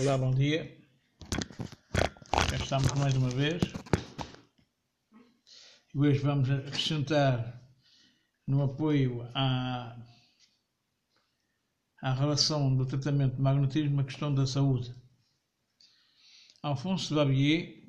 Olá, bom dia. Já estamos mais uma vez. E hoje vamos acrescentar no apoio à, à relação do tratamento de magnetismo a questão da saúde. Alfonso Babier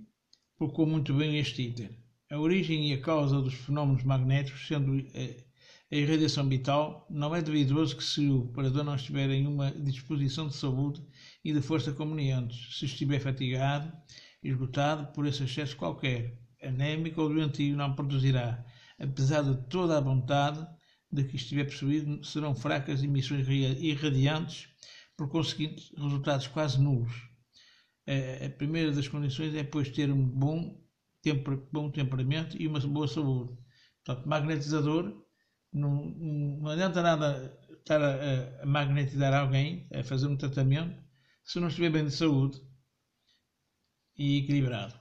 colocou muito bem este item. A origem e a causa dos fenómenos magnéticos, sendo eh, a irradiação vital, não é duvidoso que se o operador não estiver em uma disposição de saúde e de força convenientes, se estiver fatigado, esgotado por esse excesso qualquer, anémico ou doentio, não produzirá, apesar de toda a vontade de que estiver possuído, serão fracas emissões irradiantes, por conseguinte, resultados quase nulos. A primeira das condições é, pois, ter um bom, temper, bom temperamento e uma boa saúde. Portanto, magnetizador não, não adianta nada estar a, a, magnetizar alguém, a fazer um tratamento, se não estiver bem de saúde e equilibrado.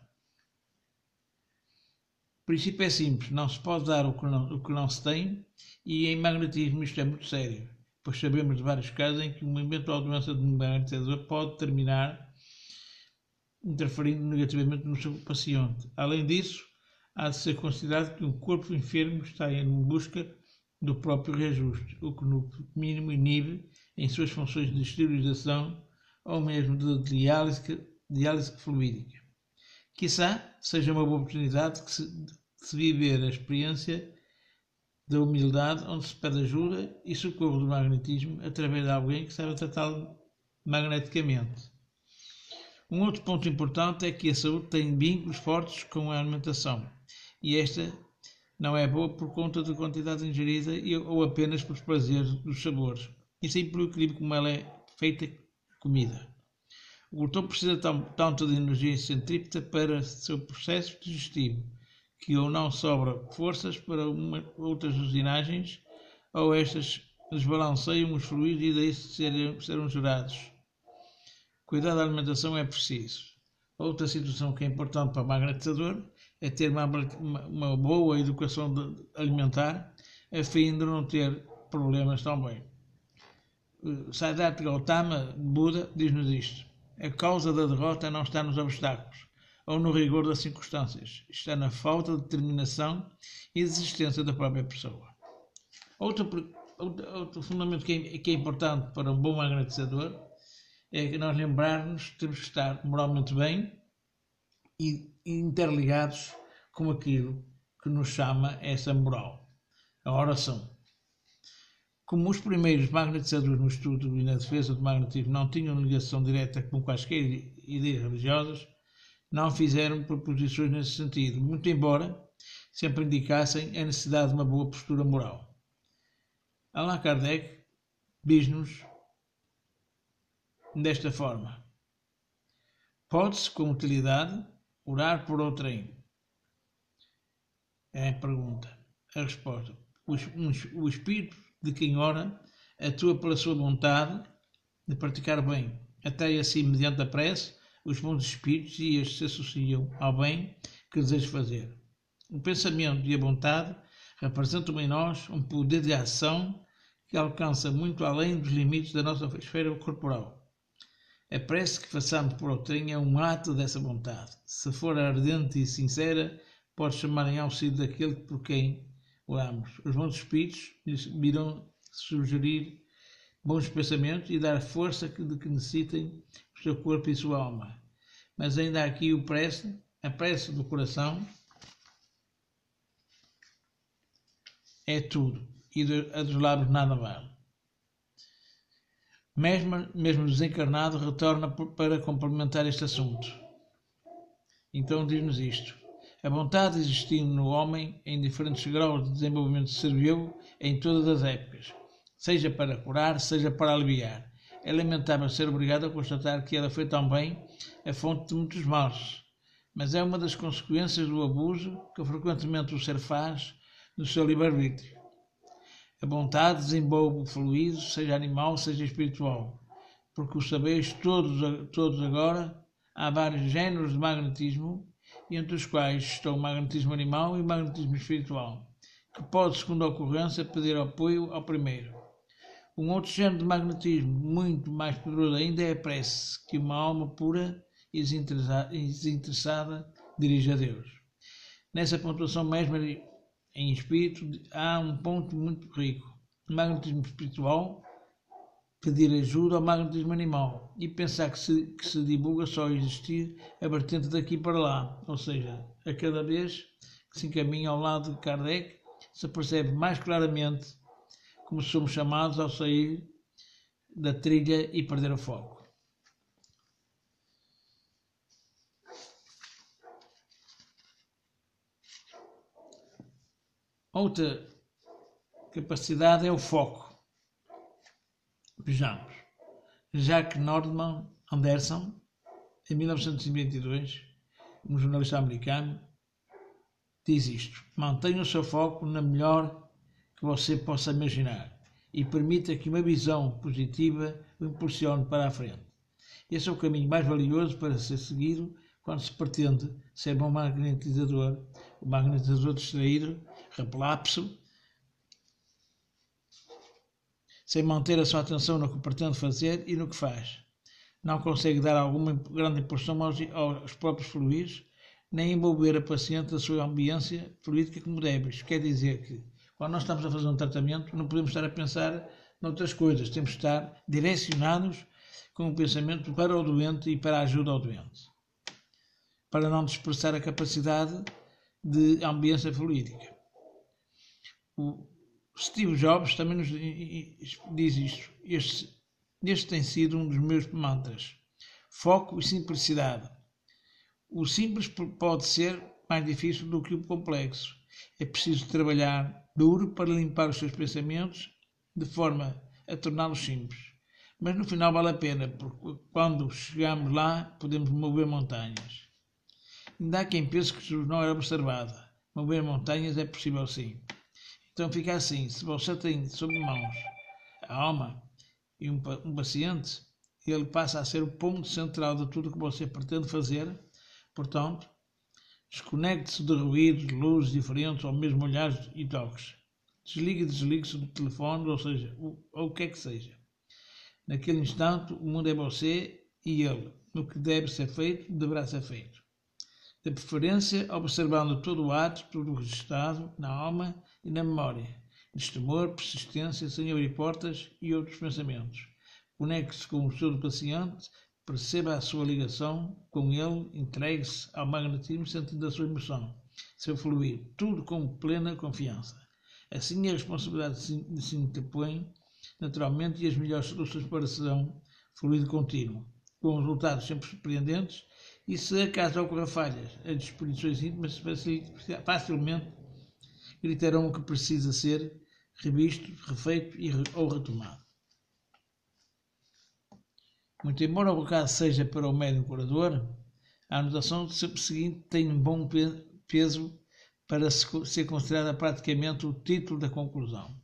O princípio é simples, não se pode dar o que não, o que não se tem e em magnetismo isto é muito sério, pois sabemos de vários casos em que uma eventual doença de magnetizador pode terminar interferindo negativamente no seu paciente. Além disso, há de ser considerado que um corpo enfermo está em busca do próprio reajuste, o que no mínimo inibe em suas funções de esterilização ou mesmo de diálise, diálise fluídica. Quizá seja uma boa oportunidade de se, de se viver a experiência da humildade, onde se pede ajuda e socorro do magnetismo através de alguém que saiba tratá-lo magneticamente. Um outro ponto importante é que a saúde tem vínculos fortes com a alimentação e esta não é boa por conta da quantidade ingerida ou apenas pelos prazeres dos sabores, e sim pelo equilíbrio como ela é feita comida. O glutão precisa tanto de energia centrípeta para seu processo digestivo, que ou não sobra forças para uma, outras usinagens, ou estas desbalanceiam os fluidos e daí serem, serão gerados. Cuidar da alimentação é preciso. Outra situação que é importante para o magnetizador é ter uma, uma, uma boa educação alimentar a fim de não ter problemas também. Siddhartha Gautama, Buda, diz-nos isto. A causa da derrota não está nos obstáculos ou no rigor das circunstâncias, está na falta de determinação e desistência da própria pessoa. Outro, outro, outro fundamento que é, que é, importante para um bom magnetizador é que nós lembrarmos temos que estar moralmente bem e interligados com aquilo que nos chama essa moral, a oração. Como os primeiros magnetizadores no estudo e na defesa do magnetismo não tinham ligação direta com quaisquer ideias religiosas, não fizeram proposições nesse sentido, muito embora sempre indicassem a necessidade de uma boa postura moral. Allan Kardec diz-nos desta forma: pode-se, com utilidade, Orar por outrem. É a pergunta. A resposta. O, espírito de quem ora atua pela sua vontade de praticar bem. Até assim, mediante a prece, os bons espíritos e estes se associam ao bem que deseja fazer. O pensamento e a vontade representam em nós um poder de ação que alcança muito além dos limites da nossa esfera corporal. A prece que façamos por outrem é um ato dessa vontade. Se for ardente e sincera, pode chamar em auxílio daquele por quem oramos. Os bons espíritos virão sugerir bons pensamentos e dar força de que necessitem o seu corpo e sua alma. Mas ainda há aqui o prece, a prece do coração é tudo, e a dos lábios nada vale. Mesmo, mesmo desencarnado, retorna para complementar este assunto. Então diz-nos isto. A vontade existindo no homem, em diferentes graus de desenvolvimento, serviu em todas as épocas, seja para curar, seja para aliviar. É lamentável ser obrigado a constatar que ela foi também a fonte de muitos males, mas é uma das consequências do abuso que frequentemente o ser faz do seu livre-arbítrio. A vontade desenvolve o fluido, seja animal, seja espiritual, porque o sabeis todos, todos agora, há vários géneros de magnetismo, entre os quais estão o magnetismo animal e o magnetismo espiritual, que pode, segundo a ocorrência, pedir apoio ao primeiro. Um outro género de magnetismo muito mais poderoso ainda é a prece, que uma alma pura e desinteressada dirige a Deus. Nessa pontuação mesmo em espírito há um ponto muito rico. Magnetismo espiritual, pedir ajuda ao magnetismo animal e pensar que se, que se divulga só existir a vertente daqui para lá, ou seja, a cada vez que se encaminha ao lado de Kardec, se percebe mais claramente como somos chamados ao sair da trilha e perder o foco. Outra capacidade é o foco. Vejamos. Jacques Nordman Anderson, em 1922, um jornalista americano, diz isto: mantenha o seu foco na melhor que você possa imaginar e permita que uma visão positiva o impulsione para a frente. Esse é o caminho mais valioso para ser seguido quando se pretende ser um magnetizador, um magnetizador distraído, relapso, sem manter a sua atenção no que pretende fazer e no que faz. Não consegue dar alguma grande impulsão aos, aos próprios fluidos, nem envolver a paciente da sua ambiência fluídica como deve. Isto quer dizer que quando nós estamos a fazer um tratamento, não podemos estar a pensar noutras coisas, temos que estar direcionados com o pensamento para o doente e para a ajuda ao doente, para não dispersar a capacidade de ambiência fluídica. O Steve Jobs também nos diz isto. Este, este tem sido um dos meus mantras. Foco e simplicidade. O simples pode ser mais difícil do que o complexo. É preciso trabalhar duro para limpar os seus pensamentos de forma a torná-los simples. Mas no final vale a pena, porque quando chegamos lá podemos mover montanhas. Ainda há quem pense que não era observado. Mover montanhas é possível sim. Então fica assim, se você tem sob mãos a alma e um, um paciente, ele passa a ser o ponto central de tudo o que você pretende fazer. Portanto, Desconecte-se de ruídos, luzes diferentes ou mesmo olhares e toques. Desligue e desligue-se do telefone, ou seja, o, ou o que é que seja. Naquele instante, o mundo é você e ele. No que deve ser feito, deverá ser feito. De preferência, observando todo o ato, todo o registado na alma e na memória. Destemor, persistência, sem abrir portas e outros pensamentos. Conecte-se com o seu paciente Perceba a sua ligação com ele, entregue-se ao magnetismo sentindo a sua emoção, seu fluir, tudo com plena confiança. Assim a responsabilidade se interpõe naturalmente e as melhores soluções para serão fluido contínuo, com resultados sempre surpreendentes e se acaso ocorra falhas, as disposições íntimas facilmente gritarão o que precisa ser revisto, refeito e, ou retomado. Muito embora o recado seja para o médium curador, a anotação seguinte tem um bom peso para ser considerada praticamente o título da conclusão.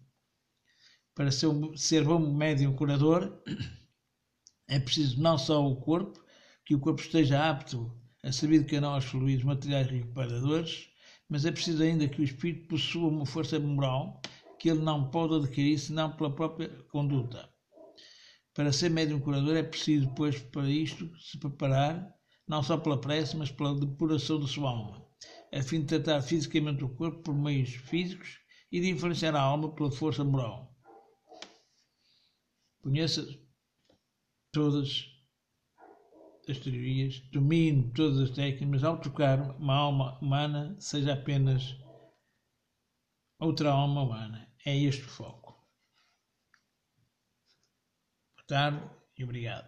Para ser, ser bom médium curador, é preciso não só o corpo, que o corpo esteja apto a saber canal aos fluidos materiais recuperadores, mas é preciso ainda que o espírito possua uma força moral que ele não pode adquirir senão pela própria conduta. Para ser médium curador é preciso, pois, para isto se preparar, não só pela prece, mas pela depuração da sua alma, a fim de tratar fisicamente o corpo por meios físicos e de influenciar a alma pela força moral. Conheça todas as teorias, domine todas as técnicas, mas ao tocar uma alma humana, seja apenas outra alma humana. É este o foco tarde e obrigado.